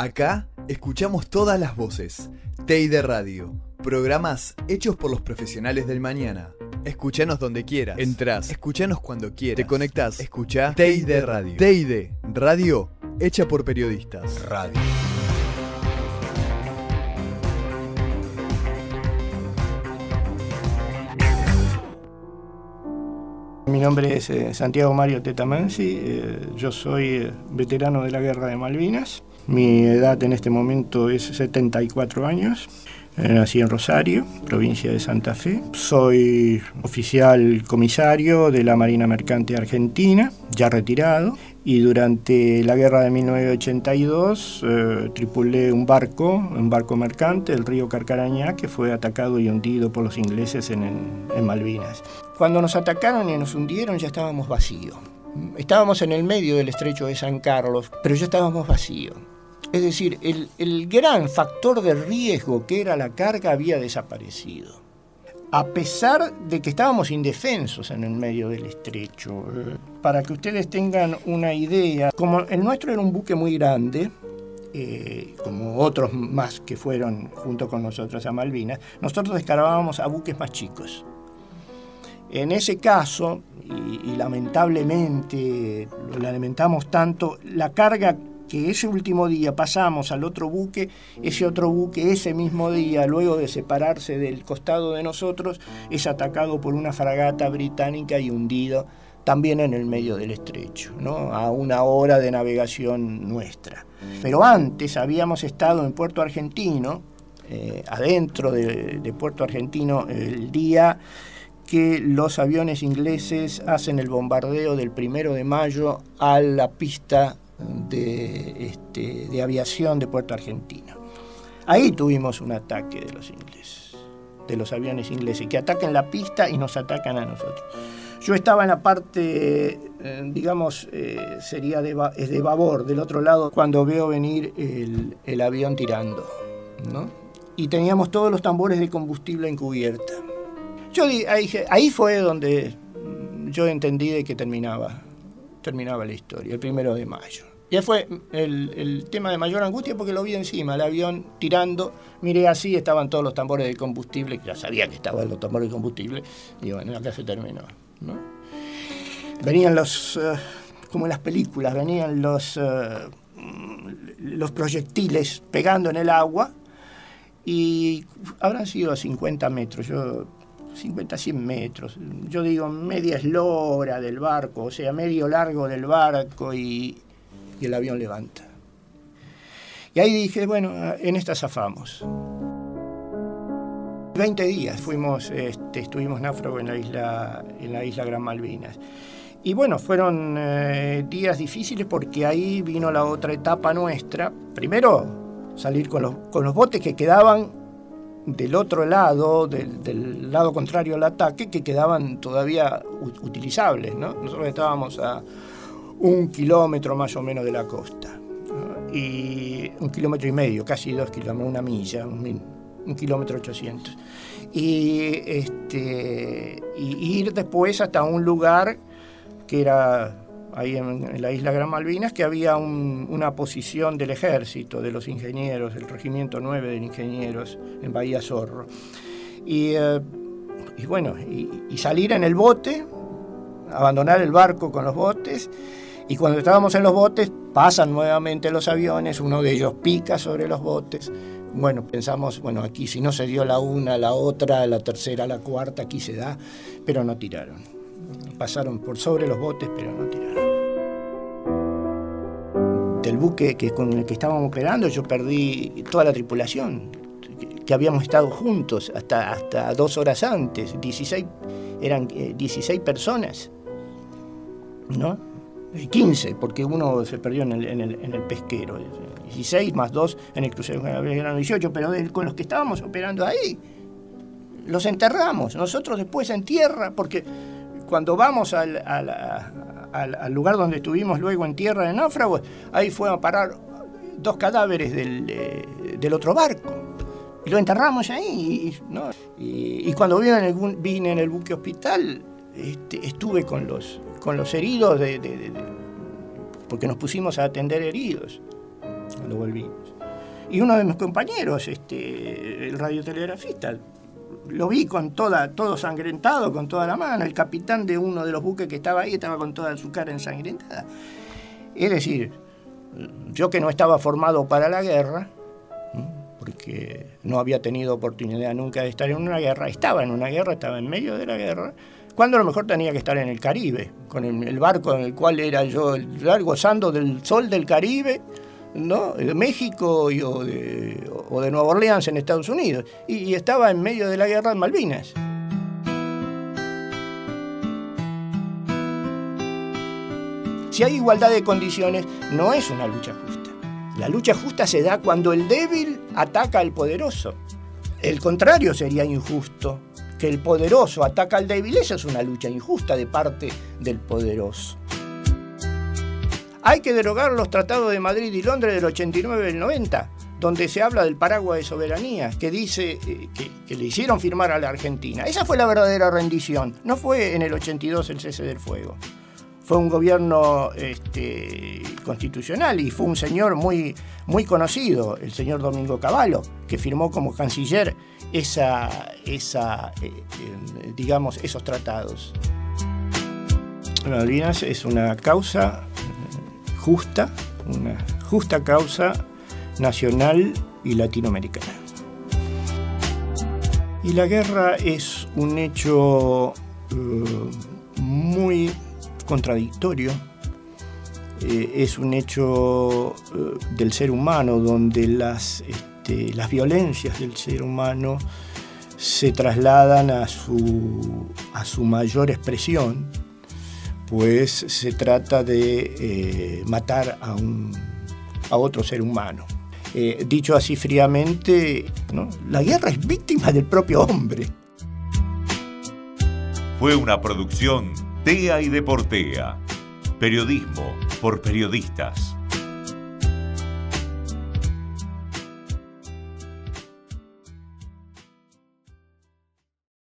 Acá escuchamos todas las voces. TEI Radio. Programas hechos por los profesionales del mañana. Escuchanos donde quieras. Entrás. Escuchanos cuando quieras. Te conectás. Escucha TEI Radio. TEI Radio hecha por periodistas. Radio. Mi nombre es eh, Santiago Mario Tetamansi, eh, yo soy eh, veterano de la Guerra de Malvinas. Mi edad en este momento es 74 años. Nací en Rosario, provincia de Santa Fe. Soy oficial comisario de la Marina Mercante Argentina, ya retirado. Y durante la guerra de 1982 tripulé un barco, un barco mercante, el río Carcarañá, que fue atacado y hundido por los ingleses en, en Malvinas. Cuando nos atacaron y nos hundieron ya estábamos vacíos. Estábamos en el medio del estrecho de San Carlos, pero ya estábamos vacíos. Es decir, el, gran factor de riesgo que era la carga había desaparecido. A pesar de que estábamos indefensos en el medio del estrecho. Para que ustedes tengan una idea, como el nuestro era un buque muy grande, eh, como otros más que fueron junto con nosotros a Malvinas, nosotros descargábamos a buques más chicos. En ese caso, y, lamentablemente lo lamentamos tanto, la carga que ese último día pasamos al otro buque, ese otro buque ese mismo día, luego de separarse del costado de nosotros, es atacado por una fragata británica y hundido también en el medio del estrecho, ¿no? a una hora de navegación nuestra. Pero antes habíamos estado en Puerto Argentino, eh, adentro de Puerto Argentino, el día que los aviones ingleses hacen el bombardeo del primero de mayo a la pista de, este, de aviación de Puerto Argentino. Ahí tuvimos un ataque de los ingleses, de los aviones ingleses, que atacan la pista y nos atacan a nosotros. Yo estaba en la parte, eh, digamos, eh, sería de, de babor, del otro lado, cuando veo venir el, el avión tirando, ¿no? Y teníamos todos los tambores de combustible en cubierta. Yo ahí, ahí fue donde yo entendí de que terminaba, terminaba la historia, el primero de mayo. Ya fue el, tema de mayor angustia porque lo vi encima, el avión tirando, miré así, estaban todos los tambores de combustible, ya sabía que estaban los tambores de combustible, y bueno, acá se terminó. Venían los, eh, como en las películas, venían los, eh, los proyectiles pegando en el agua, y habrán sido a 50 metros, yo 50, 100 metros. Yo digo media eslora del barco, o sea, medio largo del barco y, el avión levanta. Y ahí dije, bueno, en esta zafamos. 20 días fuimos, este, estuvimos náufragos en la isla, en la isla Gran Malvinas. Y bueno, fueron eh, días difíciles porque ahí vino la otra etapa nuestra. Primero, salir con los, con los botes que quedaban del otro lado, del, lado contrario al ataque, que quedaban todavía utilizables. Nosotros estábamos a un kilómetro más o menos de la costa, y un kilómetro y medio, casi dos kilómetros, una milla, un, kilómetro ochocientos. Y, este, y ir después hasta un lugar que era ahí en, la isla Gran Malvinas, que había una posición del ejército, de los ingenieros, el regimiento 9 de ingenieros en Bahía Zorro. Y, eh, bueno, y, salir en el bote, abandonar el barco con los botes, y cuando estábamos en los botes pasan nuevamente los aviones, uno de ellos pica sobre los botes. Bueno, pensamos, bueno, aquí si no se dio la una, la otra, la tercera, la cuarta, aquí se da, pero no tiraron pasaron por sobre los botes, pero no tiraron. Del buque que, con el que estábamos operando, yo perdí toda la tripulación, que, habíamos estado juntos hasta, hasta dos horas antes, 16, eran 16 eh, personas, ¿no? 15, porque uno se perdió en el, en el, pesquero, 16 más 2 en el crucero, eran 18, pero con los que estábamos operando ahí, los enterramos, nosotros después en tierra, porque cuando vamos al, lugar donde estuvimos luego en tierra de náufragos, ahí fueron a parar dos cadáveres del, otro barco. Y lo enterramos ahí. Y, cuando vine en, el, vine en el buque hospital, este, estuve con los, con los heridos, porque nos pusimos a atender heridos. Lo volvimos. Y uno de mis compañeros, este, el radiotelegrafista, lo vi con toda, todo sangrentado, con toda la mano. El capitán de uno de los buques que estaba ahí estaba con toda su cara ensangrentada. Es decir, yo que no estaba formado para la guerra, porque no había tenido oportunidad nunca de estar en una guerra, estaba en una guerra, estaba en medio de la guerra, cuando a lo mejor tenía que estar en el Caribe, con el, barco en el cual era yo gozando del sol del Caribe, ¿no? de México o, de, Nueva Orleans en Estados Unidos, y, estaba en medio de la guerra en Malvinas. Si hay igualdad de condiciones, no es una lucha justa. La lucha justa se da cuando el débil ataca al poderoso. El contrario sería injusto, que el poderoso ataca al débil. Esa es una lucha injusta de parte del poderoso. Hay que derogar los tratados de Madrid y Londres del 89 y del 90, donde se habla del paraguas de soberanía, que dice eh, que, le hicieron firmar a la Argentina. Esa fue la verdadera rendición, no fue en el 82 el cese del fuego. Fue un gobierno este, constitucional y fue un señor muy, muy conocido, el señor Domingo Cavallo, que firmó como canciller esa, esa eh, eh, digamos, esos tratados. Malvinas es una causa justa, una justa causa nacional y latinoamericana. Y la guerra es un hecho eh, muy contradictorio, eh, es un hecho eh, del ser humano donde las, este, las violencias del ser humano se trasladan a su, a su mayor expresión pues se trata de eh, matar a, un, a otro ser humano. Eh, dicho así fríamente, la guerra es víctima del propio hombre. Fue una producción TEA y Deportea. Periodismo por periodistas.